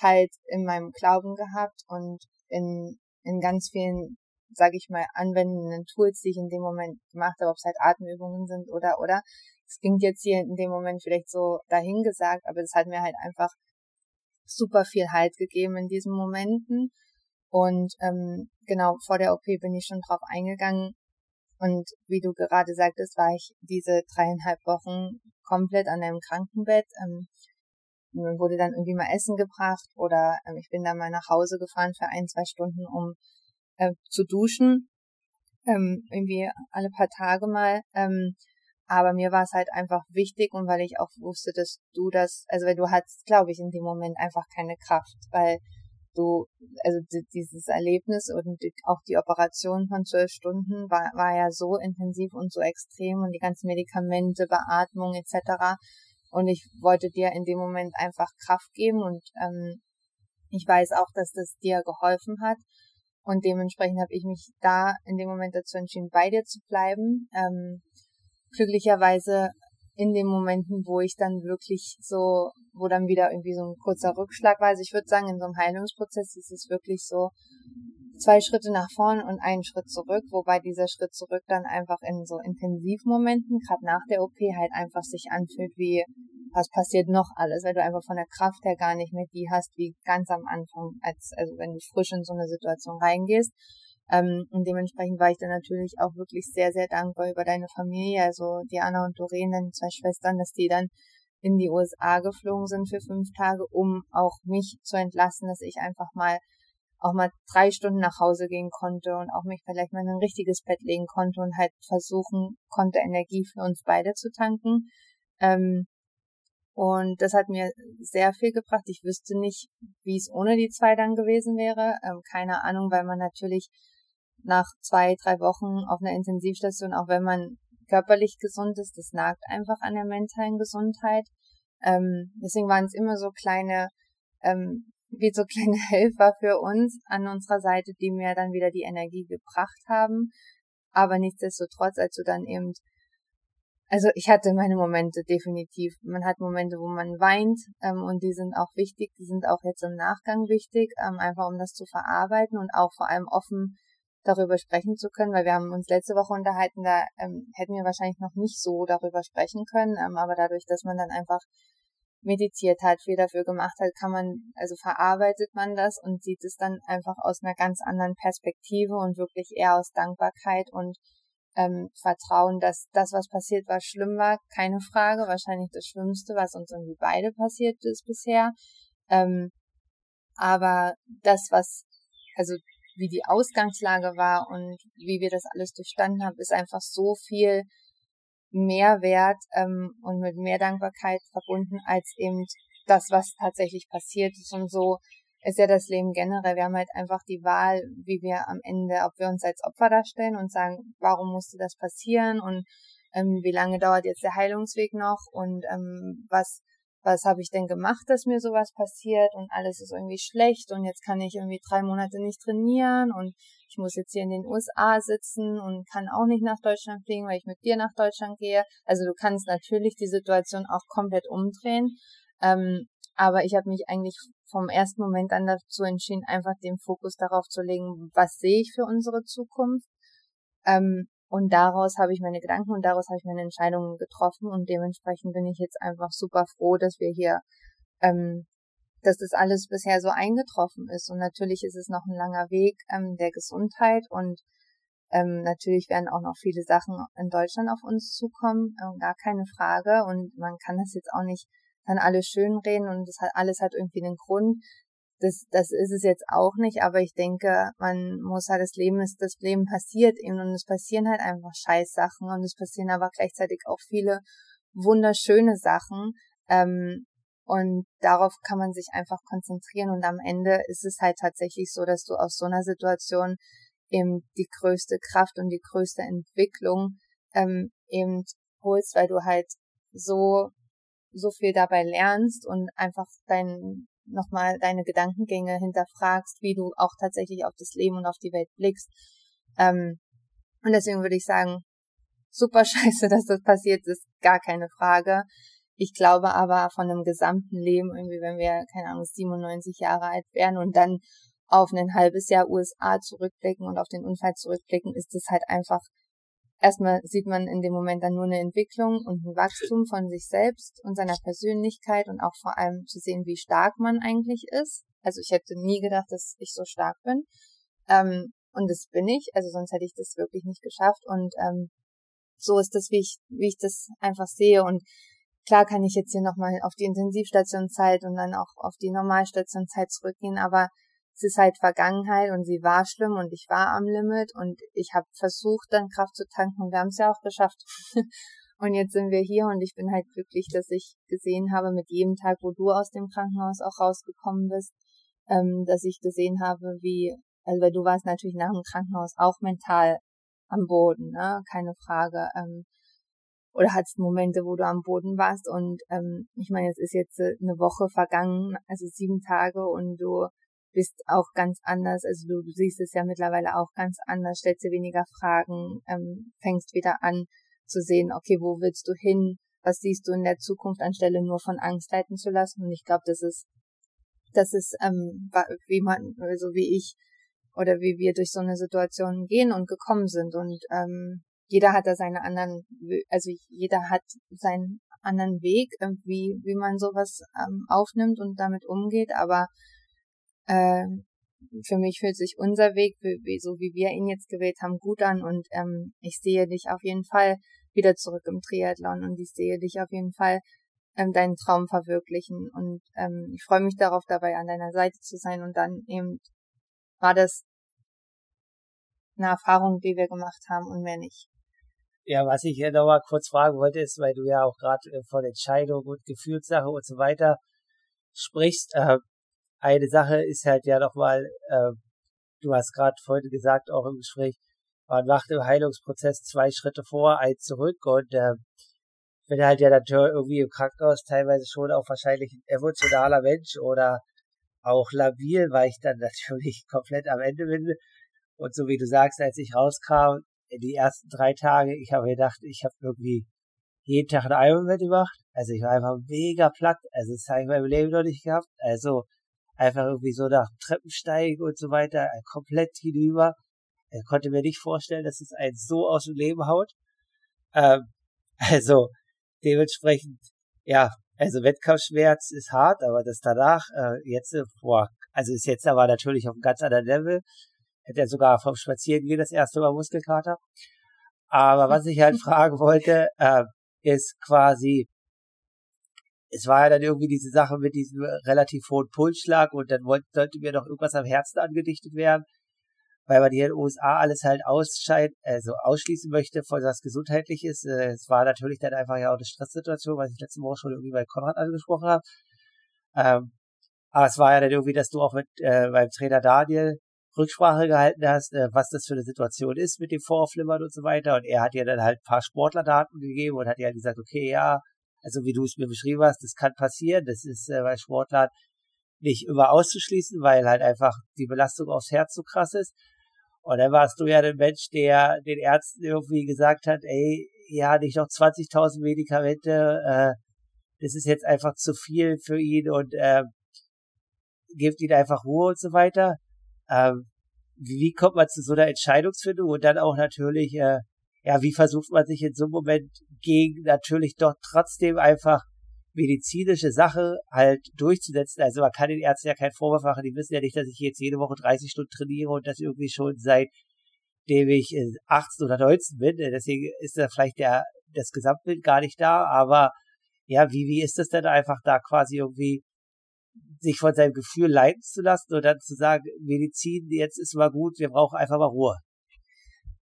halt in meinem Glauben gehabt und in, in ganz vielen, sage ich mal, anwendenden Tools, die ich in dem Moment gemacht habe, ob es halt Atemübungen sind oder oder. Es klingt jetzt hier in dem Moment vielleicht so dahingesagt, aber das hat mir halt einfach super viel Halt gegeben in diesen Momenten. Und ähm, genau vor der OP bin ich schon drauf eingegangen. Und wie du gerade sagtest, war ich diese dreieinhalb Wochen komplett an einem Krankenbett. Ähm, wurde dann irgendwie mal Essen gebracht oder ähm, ich bin dann mal nach Hause gefahren für ein, zwei Stunden, um äh, zu duschen. Ähm, irgendwie alle paar Tage mal. Ähm, aber mir war es halt einfach wichtig und weil ich auch wusste, dass du das, also weil du hattest, glaube ich, in dem Moment einfach keine Kraft, weil du, also dieses Erlebnis und auch die Operation von zwölf Stunden war, war ja so intensiv und so extrem und die ganzen Medikamente, Beatmung etc. Und ich wollte dir in dem Moment einfach Kraft geben und ähm, ich weiß auch, dass das dir geholfen hat. Und dementsprechend habe ich mich da in dem Moment dazu entschieden, bei dir zu bleiben. Ähm, glücklicherweise in den Momenten, wo ich dann wirklich so, wo dann wieder irgendwie so ein kurzer Rückschlag war. Also ich würde sagen, in so einem Heilungsprozess ist es wirklich so zwei Schritte nach vorn und einen Schritt zurück, wobei dieser Schritt zurück dann einfach in so Intensivmomenten, gerade nach der OP, halt einfach sich anfühlt wie, was passiert noch alles, weil du einfach von der Kraft her gar nicht mehr die hast, wie ganz am Anfang, als, also wenn du frisch in so eine Situation reingehst. Ähm, und dementsprechend war ich dann natürlich auch wirklich sehr, sehr dankbar über deine Familie, also Diana und Doreen, deine zwei Schwestern, dass die dann in die USA geflogen sind für fünf Tage, um auch mich zu entlassen, dass ich einfach mal auch mal drei Stunden nach Hause gehen konnte und auch mich vielleicht mal in ein richtiges Bett legen konnte und halt versuchen konnte, Energie für uns beide zu tanken. Ähm, und das hat mir sehr viel gebracht. Ich wüsste nicht, wie es ohne die zwei dann gewesen wäre. Ähm, keine Ahnung, weil man natürlich nach zwei, drei Wochen auf einer Intensivstation, auch wenn man körperlich gesund ist, das nagt einfach an der mentalen Gesundheit. Ähm, deswegen waren es immer so kleine, ähm, wie so kleine Helfer für uns an unserer Seite, die mir dann wieder die Energie gebracht haben. Aber nichtsdestotrotz, als du dann eben, also ich hatte meine Momente definitiv. Man hat Momente, wo man weint ähm, und die sind auch wichtig, die sind auch jetzt im Nachgang wichtig, ähm, einfach um das zu verarbeiten und auch vor allem offen darüber sprechen zu können, weil wir haben uns letzte Woche unterhalten, da ähm, hätten wir wahrscheinlich noch nicht so darüber sprechen können, ähm, aber dadurch, dass man dann einfach meditiert hat, viel dafür gemacht hat, kann man, also verarbeitet man das und sieht es dann einfach aus einer ganz anderen Perspektive und wirklich eher aus Dankbarkeit und ähm, Vertrauen, dass das, was passiert war, schlimm war, keine Frage, wahrscheinlich das Schlimmste, was uns irgendwie beide passiert ist bisher. Ähm, aber das, was, also wie die Ausgangslage war und wie wir das alles durchstanden haben, ist einfach so viel mehr wert ähm, und mit mehr Dankbarkeit verbunden als eben das, was tatsächlich passiert ist. Und so ist ja das Leben generell. Wir haben halt einfach die Wahl, wie wir am Ende, ob wir uns als Opfer darstellen und sagen, warum musste das passieren und ähm, wie lange dauert jetzt der Heilungsweg noch und ähm, was was habe ich denn gemacht, dass mir sowas passiert und alles ist irgendwie schlecht und jetzt kann ich irgendwie drei Monate nicht trainieren und ich muss jetzt hier in den USA sitzen und kann auch nicht nach Deutschland fliegen, weil ich mit dir nach Deutschland gehe. Also du kannst natürlich die Situation auch komplett umdrehen. Ähm, aber ich habe mich eigentlich vom ersten Moment an dazu entschieden, einfach den Fokus darauf zu legen, was sehe ich für unsere Zukunft. Ähm, und daraus habe ich meine Gedanken und daraus habe ich meine Entscheidungen getroffen und dementsprechend bin ich jetzt einfach super froh, dass wir hier, ähm, dass das alles bisher so eingetroffen ist. Und natürlich ist es noch ein langer Weg ähm, der Gesundheit und ähm, natürlich werden auch noch viele Sachen in Deutschland auf uns zukommen, ähm, gar keine Frage. Und man kann das jetzt auch nicht dann alles schön reden und das hat alles hat irgendwie einen Grund das, das ist es jetzt auch nicht, aber ich denke, man muss halt, das Leben ist, das Leben passiert eben und es passieren halt einfach Scheißsachen und es passieren aber gleichzeitig auch viele wunderschöne Sachen. Ähm, Und darauf kann man sich einfach konzentrieren. Und am Ende ist es halt tatsächlich so, dass du aus so einer Situation eben die größte Kraft und die größte Entwicklung ähm, eben holst, weil du halt so so viel dabei lernst und einfach dein nochmal deine Gedankengänge hinterfragst, wie du auch tatsächlich auf das Leben und auf die Welt blickst. Ähm, und deswegen würde ich sagen, super scheiße, dass das passiert ist, gar keine Frage. Ich glaube aber von einem gesamten Leben, irgendwie, wenn wir, keine Ahnung, 97 Jahre alt wären und dann auf ein halbes Jahr USA zurückblicken und auf den Unfall zurückblicken, ist es halt einfach, erstmal sieht man in dem Moment dann nur eine Entwicklung und ein Wachstum von sich selbst und seiner Persönlichkeit und auch vor allem zu sehen, wie stark man eigentlich ist. Also ich hätte nie gedacht, dass ich so stark bin. Ähm, und das bin ich, also sonst hätte ich das wirklich nicht geschafft. Und ähm, so ist das, wie ich, wie ich das einfach sehe. Und klar kann ich jetzt hier nochmal auf die Intensivstationzeit und dann auch auf die Normalstationzeit zurückgehen, aber es ist halt Vergangenheit und sie war schlimm und ich war am Limit und ich habe versucht, dann Kraft zu tanken und wir haben es ja auch geschafft. und jetzt sind wir hier und ich bin halt glücklich, dass ich gesehen habe mit jedem Tag, wo du aus dem Krankenhaus auch rausgekommen bist, ähm, dass ich gesehen habe, wie, also weil du warst natürlich nach dem Krankenhaus auch mental am Boden, ne? keine Frage. Ähm, oder hattest Momente, wo du am Boden warst und ähm, ich meine, es ist jetzt äh, eine Woche vergangen, also sieben Tage und du bist auch ganz anders, also du, du siehst es ja mittlerweile auch ganz anders, stellst dir weniger Fragen, ähm, fängst wieder an zu sehen, okay, wo willst du hin, was siehst du in der Zukunft, anstelle nur von Angst leiten zu lassen. Und ich glaube, das ist, das ist, ähm, wie man, so also wie ich oder wie wir durch so eine Situation gehen und gekommen sind. Und ähm, jeder hat da seine anderen, also jeder hat seinen anderen Weg, wie, wie man sowas ähm, aufnimmt und damit umgeht. Aber äh, für mich fühlt sich unser Weg, wie, so wie wir ihn jetzt gewählt haben, gut an. Und ähm, ich sehe dich auf jeden Fall wieder zurück im Triathlon und ich sehe dich auf jeden Fall ähm, deinen Traum verwirklichen. Und ähm, ich freue mich darauf, dabei an deiner Seite zu sein und dann eben war das eine Erfahrung, die wir gemacht haben und mehr nicht. Ja, was ich hier noch mal kurz fragen wollte, ist, weil du ja auch gerade äh, von Entscheidung und Gefühlssache und so weiter sprichst. Äh, eine Sache ist halt ja noch mal, äh, du hast gerade heute gesagt, auch im Gespräch, man macht im Heilungsprozess zwei Schritte vor, ein zurück und äh, bin halt ja natürlich irgendwie im Krankenhaus teilweise schon auch wahrscheinlich ein emotionaler Mensch oder auch labil, weil ich dann natürlich komplett am Ende bin und so wie du sagst, als ich rauskam, in die ersten drei Tage, ich habe gedacht, ich habe irgendwie jeden Tag ein Ironman gemacht. Also ich war einfach mega platt. Also das habe ich in meinem Leben noch nicht gehabt. Also einfach irgendwie so nach Treppensteigen und so weiter, komplett hinüber. Er konnte mir nicht vorstellen, dass es einen so aus dem Leben haut. Ähm, also dementsprechend, ja, also Wettkampfschmerz ist hart, aber das danach, äh, jetzt, boah, also ist jetzt aber natürlich auf einem ganz anderen Level hätte er sogar vom Spazierengehen das erste Mal Muskelkater. Aber was ich halt fragen wollte, äh, ist quasi, es war ja dann irgendwie diese Sache mit diesem relativ hohen Pulsschlag und dann wollte, sollte mir noch irgendwas am Herzen angedichtet werden, weil man hier in den USA alles halt ausscheid, also ausschließen möchte von was Gesundheitliches. Äh, es war natürlich dann einfach ja auch eine Stresssituation, was ich letzte Woche schon irgendwie bei Konrad angesprochen habe. Ähm, aber es war ja dann irgendwie, dass du auch mit äh, beim Trainer Daniel Rücksprache gehalten hast, äh, was das für eine Situation ist mit dem Vorflimmern und so weiter. Und er hat ja dann halt ein paar Sportlerdaten gegeben und hat ja gesagt, okay, ja, also wie du es mir beschrieben hast, das kann passieren. Das ist äh, bei Sportlern nicht immer auszuschließen, weil halt einfach die Belastung aufs Herz so krass ist. Und dann warst du ja der Mensch, der den Ärzten irgendwie gesagt hat, ey, ja, nicht noch 20.000 Medikamente, äh, das ist jetzt einfach zu viel für ihn und äh, gibt ihn einfach Ruhe und so weiter. Ähm, wie kommt man zu so einer Entscheidungsfindung und dann auch natürlich, äh, ja, wie versucht man sich in so einem Moment gegen natürlich doch trotzdem einfach medizinische Sache halt durchzusetzen. Also man kann den Ärzten ja keinen Vorwurf machen, die wissen ja nicht, dass ich jetzt jede Woche 30 Stunden trainiere und das irgendwie schon seitdem ich 18 oder 19 bin. Deswegen ist da vielleicht der, das Gesamtbild gar nicht da, aber ja, wie, wie ist das denn einfach da quasi irgendwie sich von seinem Gefühl leiten zu lassen und dann zu sagen, Medizin, jetzt ist mal gut, wir brauchen einfach mal Ruhe.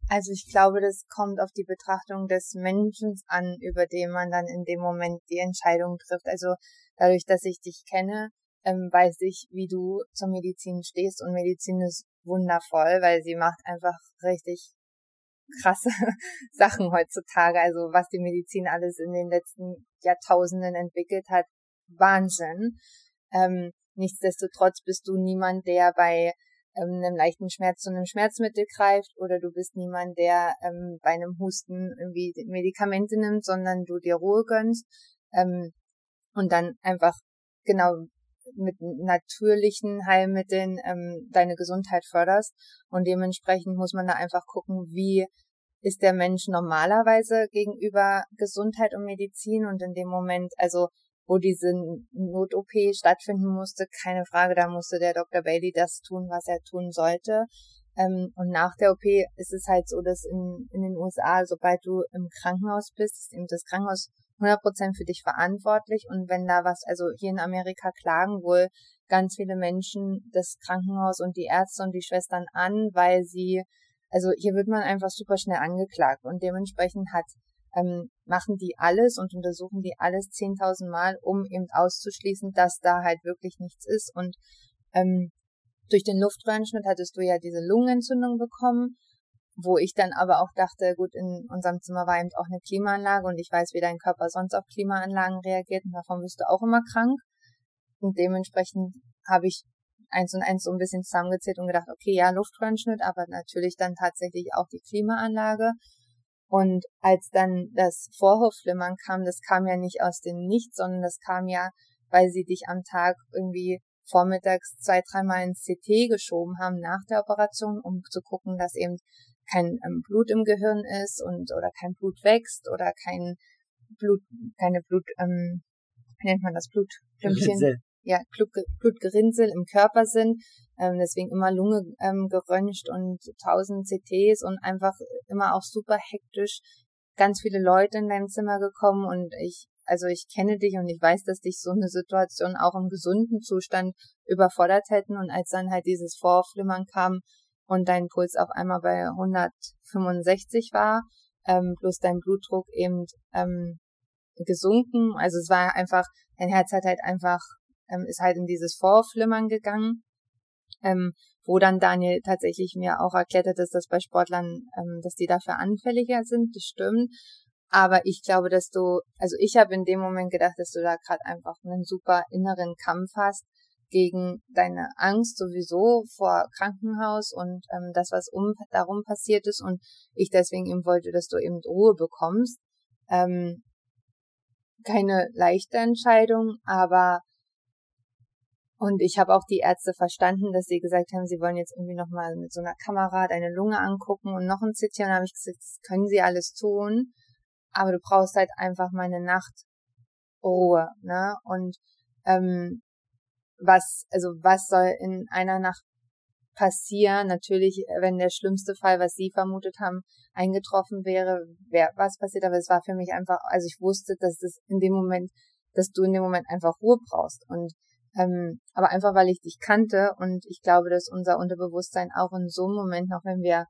Also ich glaube, das kommt auf die Betrachtung des Menschen an, über den man dann in dem Moment die Entscheidung trifft. Also dadurch, dass ich dich kenne, ähm, weiß ich, wie du zur Medizin stehst und Medizin ist wundervoll, weil sie macht einfach richtig krasse Sachen heutzutage. Also was die Medizin alles in den letzten Jahrtausenden entwickelt hat, Wahnsinn. Ähm, nichtsdestotrotz bist du niemand, der bei ähm, einem leichten Schmerz zu einem Schmerzmittel greift oder du bist niemand, der ähm, bei einem Husten irgendwie Medikamente nimmt, sondern du dir Ruhe gönnst ähm, und dann einfach genau mit natürlichen Heilmitteln ähm, deine Gesundheit förderst. Und dementsprechend muss man da einfach gucken, wie ist der Mensch normalerweise gegenüber Gesundheit und Medizin und in dem Moment, also wo diese Not-OP stattfinden musste, keine Frage, da musste der Dr. Bailey das tun, was er tun sollte. Ähm, und nach der OP ist es halt so, dass in, in den USA, sobald du im Krankenhaus bist, ist eben das Krankenhaus 100% für dich verantwortlich. Und wenn da was, also hier in Amerika klagen wohl ganz viele Menschen das Krankenhaus und die Ärzte und die Schwestern an, weil sie, also hier wird man einfach super schnell angeklagt. Und dementsprechend hat ähm, machen die alles und untersuchen die alles 10.000 Mal, um eben auszuschließen, dass da halt wirklich nichts ist. Und ähm, durch den Luftröhrenschnitt hattest du ja diese Lungenentzündung bekommen, wo ich dann aber auch dachte, gut, in unserem Zimmer war eben auch eine Klimaanlage und ich weiß, wie dein Körper sonst auf Klimaanlagen reagiert und davon bist du auch immer krank. Und dementsprechend habe ich eins und eins so ein bisschen zusammengezählt und gedacht, okay, ja, Luftröhrenschnitt, aber natürlich dann tatsächlich auch die Klimaanlage. Und als dann das Vorhofflimmern kam, das kam ja nicht aus dem Nichts, sondern das kam ja, weil sie dich am Tag irgendwie vormittags zwei, dreimal ins CT geschoben haben nach der Operation, um zu gucken, dass eben kein ähm, Blut im Gehirn ist und oder kein Blut wächst oder kein Blut, keine Blut, ähm, wie nennt man das Blutklümpchen? ja, Blut, Blutgerinnsel im Körper sind. Ähm, deswegen immer Lunge ähm, geröntgt und tausend CTs und einfach immer auch super hektisch ganz viele Leute in dein Zimmer gekommen und ich, also ich kenne dich und ich weiß, dass dich so eine Situation auch im gesunden Zustand überfordert hätten und als dann halt dieses Vorflimmern kam und dein Puls auf einmal bei 165 war, ähm, plus dein Blutdruck eben ähm, gesunken, also es war einfach, dein Herz hat halt einfach ähm, ist halt in dieses Vorflimmern gegangen, ähm, wo dann Daniel tatsächlich mir auch erklärt hat, dass das bei Sportlern, ähm, dass die dafür anfälliger sind, das stimmt. Aber ich glaube, dass du, also ich habe in dem Moment gedacht, dass du da gerade einfach einen super inneren Kampf hast gegen deine Angst sowieso vor Krankenhaus und ähm, das, was um darum passiert ist und ich deswegen eben wollte, dass du eben Ruhe bekommst. Ähm, keine leichte Entscheidung, aber und ich habe auch die Ärzte verstanden, dass sie gesagt haben, sie wollen jetzt irgendwie nochmal mit so einer Kamera deine Lunge angucken und noch ein CT. Und habe ich gesagt, das können sie alles tun, aber du brauchst halt einfach mal eine Nacht Ruhe. Ne? Und ähm, was, also was soll in einer Nacht passieren? Natürlich, wenn der schlimmste Fall, was sie vermutet haben, eingetroffen wäre, wäre was passiert. Aber es war für mich einfach, also ich wusste, dass das in dem Moment, dass du in dem Moment einfach Ruhe brauchst. Und ähm, aber einfach, weil ich dich kannte und ich glaube, dass unser Unterbewusstsein auch in so einem Moment, noch wenn wir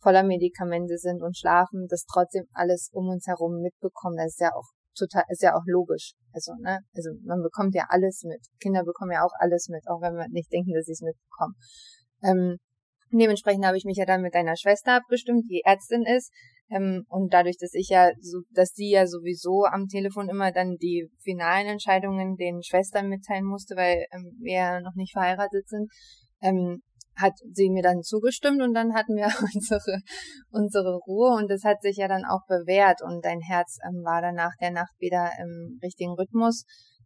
voller Medikamente sind und schlafen, das trotzdem alles um uns herum mitbekommen. Das ist ja auch total, ist ja auch logisch. Also, ne, also man bekommt ja alles mit. Kinder bekommen ja auch alles mit, auch wenn wir nicht denken, dass sie es mitbekommen. Ähm, dementsprechend habe ich mich ja dann mit deiner Schwester abgestimmt, die Ärztin ist. Ähm, und dadurch, dass ich ja, so, dass sie ja sowieso am Telefon immer dann die finalen Entscheidungen den Schwestern mitteilen musste, weil ähm, wir ja noch nicht verheiratet sind, ähm, hat sie mir dann zugestimmt und dann hatten wir unsere, unsere Ruhe und das hat sich ja dann auch bewährt und dein Herz ähm, war dann nach der Nacht wieder im richtigen Rhythmus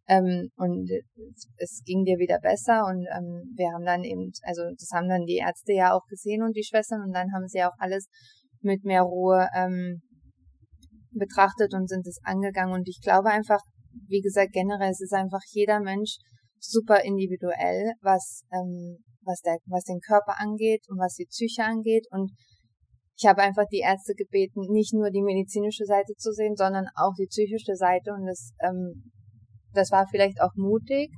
ähm, und es ging dir wieder besser und ähm, wir haben dann eben, also das haben dann die Ärzte ja auch gesehen und die Schwestern und dann haben sie auch alles mit mehr Ruhe ähm, betrachtet und sind es angegangen. Und ich glaube einfach, wie gesagt, generell es ist einfach jeder Mensch super individuell, was, ähm, was, der, was den Körper angeht und was die Psyche angeht. Und ich habe einfach die Ärzte gebeten, nicht nur die medizinische Seite zu sehen, sondern auch die psychische Seite. Und das, ähm, das war vielleicht auch mutig,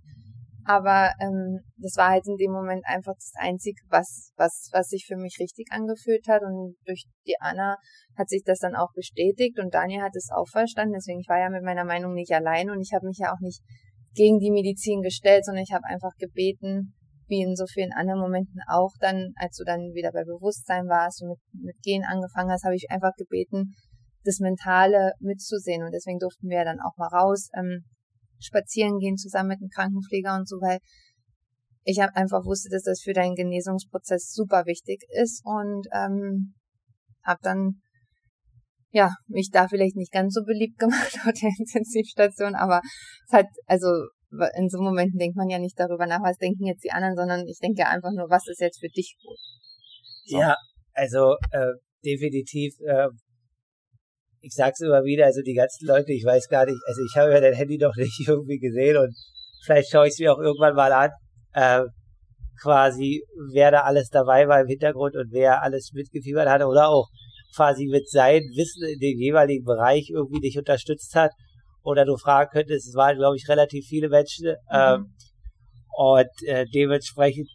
Aber ähm, das war halt in dem Moment einfach das Einzige, was, was, was sich für mich richtig angefühlt hat. Und durch die Anna hat sich das dann auch bestätigt und Daniel hat es auch verstanden. Deswegen, ich war ja mit meiner Meinung nicht allein und ich habe mich ja auch nicht gegen die Medizin gestellt, sondern ich habe einfach gebeten, wie in so vielen anderen Momenten auch dann, als du dann wieder bei Bewusstsein warst und mit, mit Gehen angefangen hast, habe ich einfach gebeten, das Mentale mitzusehen. Und deswegen durften wir dann auch mal raus, ähm, spazieren gehen zusammen mit dem Krankenpfleger und so, weil ich hab einfach wusste, dass das für deinen Genesungsprozess super wichtig ist und ähm, habe dann ja mich da vielleicht nicht ganz so beliebt gemacht auf der Intensivstation, aber es hat also in so Momenten denkt man ja nicht darüber nach, was denken jetzt die anderen, sondern ich denke einfach nur, was ist jetzt für dich gut. So. Ja, also äh, definitiv äh, ich sag's immer wieder, also die ganzen Leute, ich weiß gar nicht, also ich habe ja dein Handy noch nicht irgendwie gesehen und vielleicht schaue ich es mir auch irgendwann mal an, äh, quasi, wer da alles dabei war im Hintergrund und wer alles mitgefiebert hatte oder auch quasi mit seinem Wissen in dem jeweiligen Bereich irgendwie dich unterstützt hat oder du fragen könntest, es waren, glaube ich, relativ viele Menschen mhm. ähm, und äh, dementsprechend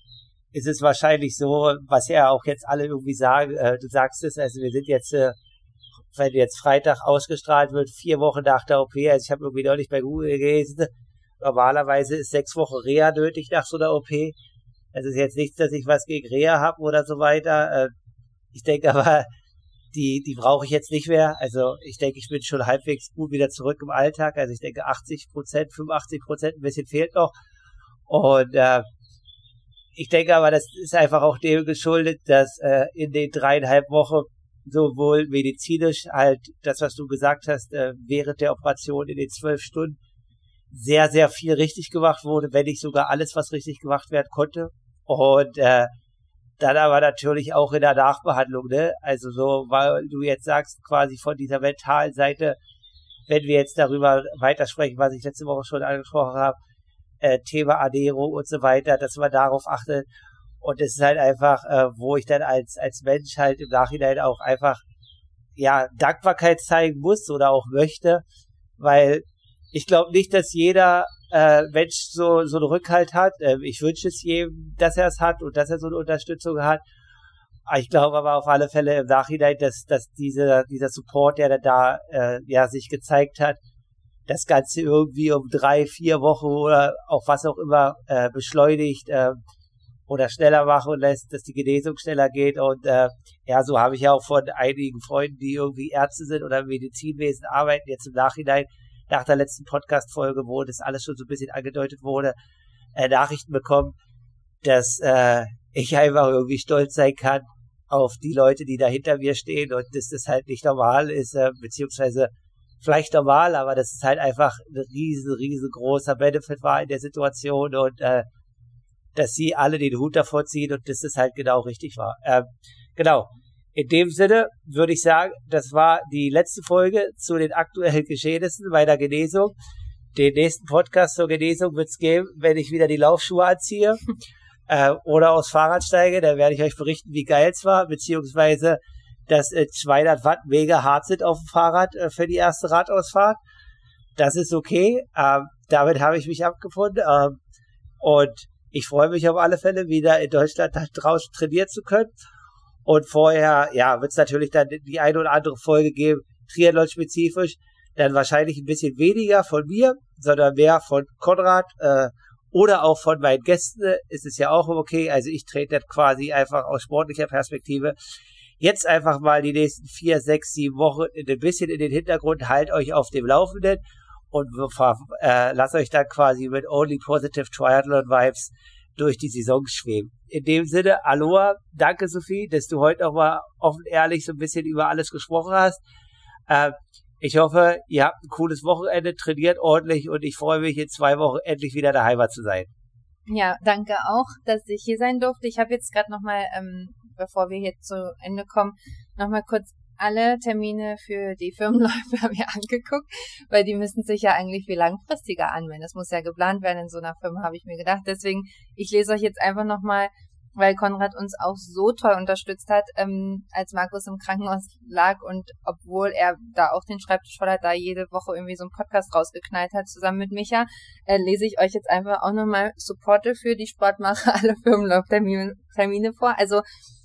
ist es wahrscheinlich so, was ja auch jetzt alle irgendwie sagen, äh, du sagst es, also wir sind jetzt äh, wenn jetzt Freitag ausgestrahlt wird, vier Wochen nach der OP, also ich habe irgendwie noch nicht bei Google gelesen, normalerweise ist sechs Wochen Reha nötig nach so einer OP. Es ist jetzt nichts, dass ich was gegen Reha habe oder so weiter. Äh, ich denke aber, die, die brauche ich jetzt nicht mehr. Also ich denke, ich bin schon halbwegs gut wieder zurück im Alltag. Also ich denke 80 Prozent, 85 Prozent, ein bisschen fehlt noch. Und äh, ich denke aber, das ist einfach auch dem geschuldet, dass äh, in den dreieinhalb Wochen sowohl medizinisch halt das, was du gesagt hast, äh, während der Operation in den zwölf Stunden sehr, sehr viel richtig gemacht wurde, wenn nicht sogar alles, was richtig gemacht werden konnte. Und äh, dann aber natürlich auch in der Nachbehandlung, ne? Also so, weil du jetzt sagst, quasi von dieser mentalen Seite, wenn wir jetzt darüber weitersprechen, was ich letzte Woche schon angesprochen habe, äh, Thema Ernährung und so weiter, dass man darauf achtet, und es ist halt einfach, äh, wo ich dann als, als Mensch halt im Nachhinein auch einfach, ja, Dankbarkeit zeigen muss oder auch möchte, weil ich glaube nicht, dass jeder äh, Mensch so, so einen Rückhalt hat. Ähm, ich wünsche es jedem, dass er es hat und dass er so eine Unterstützung hat. Ich glaube aber auf alle Fälle im Nachhinein, dass, dass dieser, dieser Support, der da äh, ja sich gezeigt hat, das Ganze irgendwie um drei, vier Wochen oder auch was auch immer äh, beschleunigt. Äh, oder schneller machen lässt, dass die Genesung schneller geht. Und äh, ja, so habe ich ja auch von einigen Freunden, die irgendwie Ärzte sind oder im Medizinwesen arbeiten, jetzt im Nachhinein, nach der letzten Podcast-Folge, wo das alles schon so ein bisschen angedeutet wurde, äh, Nachrichten bekommen, dass äh, ich einfach irgendwie stolz sein kann auf die Leute, die da hinter mir stehen und dass das halt nicht normal ist, äh, beziehungsweise vielleicht normal, aber dass es halt einfach ein riesen, riesengroßer Benefit war in der Situation und äh, dass sie alle den Hut davor ziehen und dass das halt genau richtig war. Ähm, genau. In dem Sinne würde ich sagen, das war die letzte Folge zu den aktuellen Geschehnissen bei der Genesung. Den nächsten Podcast zur Genesung wird es geben, wenn ich wieder die Laufschuhe anziehe äh, oder aufs Fahrrad steige. Da werde ich euch berichten, wie geil es war, beziehungsweise dass äh, 200 Watt mega hart sind auf dem Fahrrad äh, für die erste Radausfahrt. Das ist okay. Ähm, damit habe ich mich abgefunden. Ähm, und ich freue mich auf alle Fälle, wieder in Deutschland draußen trainieren zu können. Und vorher, ja, wird es natürlich dann die eine oder andere Folge geben, Triathlon-spezifisch. Dann wahrscheinlich ein bisschen weniger von mir, sondern mehr von Konrad äh, oder auch von meinen Gästen. Ist es ja auch okay. Also ich trete quasi einfach aus sportlicher Perspektive jetzt einfach mal die nächsten vier, sechs, sieben Wochen ein bisschen in den Hintergrund, halt euch auf dem Laufenden und äh, lasst euch dann quasi mit Only Positive Triathlon Vibes durch die Saison schweben. In dem Sinne, Aloha, danke Sophie, dass du heute auch mal offen ehrlich so ein bisschen über alles gesprochen hast. Äh, ich hoffe, ihr habt ein cooles Wochenende, trainiert ordentlich und ich freue mich in zwei Wochen endlich wieder daheim zu sein. Ja, danke auch, dass ich hier sein durfte. Ich habe jetzt gerade nochmal, ähm, bevor wir hier zu Ende kommen, nochmal kurz alle Termine für die Firmenläufe ich angeguckt, weil die müssen sich ja eigentlich viel langfristiger anwenden. Das muss ja geplant werden in so einer Firma, habe ich mir gedacht. Deswegen, ich lese euch jetzt einfach nochmal weil Konrad uns auch so toll unterstützt hat, ähm, als Markus im Krankenhaus lag und obwohl er da auch den Schreibtisch voll hat, da jede Woche irgendwie so einen Podcast rausgeknallt hat, zusammen mit Micha, äh, lese ich euch jetzt einfach auch nochmal Supporte für die Sportmacher alle Firmenlauftermine vor. Also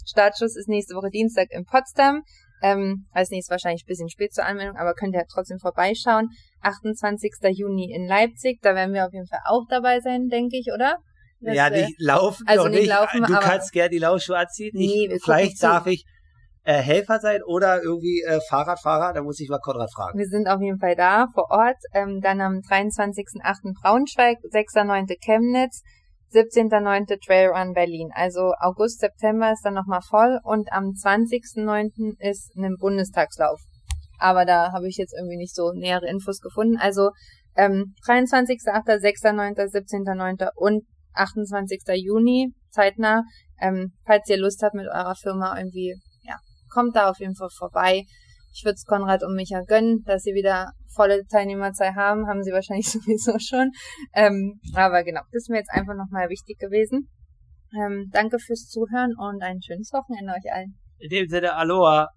Startschuss ist nächste Woche Dienstag in Potsdam. Ähm, weiß nicht, ist wahrscheinlich ein bisschen spät zur Anmeldung, aber könnt ihr trotzdem vorbeischauen. 28. Juni in Leipzig, da werden wir auf jeden Fall auch dabei sein, denke ich, oder? Das, ja, nicht laufen, also nicht, nicht laufen, du kannst gerne die Laufschuhe anziehen. Nee, ich, vielleicht darf ich äh, Helfer sein oder irgendwie äh, Fahrradfahrer, da muss ich mal Konrad fragen. Wir sind auf jeden Fall da vor Ort. Ähm, dann am 23.08. Braunschweig, 6.9. Chemnitz, 17.9. Trailrun Berlin. Also August, September ist dann nochmal voll und am 20.9. ist ein Bundestagslauf. Aber da habe ich jetzt irgendwie nicht so nähere Infos gefunden. Also ähm, 23.8., 6.9., 17.9. und 28. Juni, zeitnah. Ähm, falls ihr Lust habt mit eurer Firma irgendwie, ja, kommt da auf jeden Fall vorbei. Ich würde es Konrad und Micha gönnen, dass sie wieder volle Teilnehmerzahl haben, haben sie wahrscheinlich sowieso schon. Ähm, aber genau, das ist mir jetzt einfach nochmal wichtig gewesen. Ähm, danke fürs Zuhören und ein schönes Wochenende euch allen. In dem Sinne, Aloha.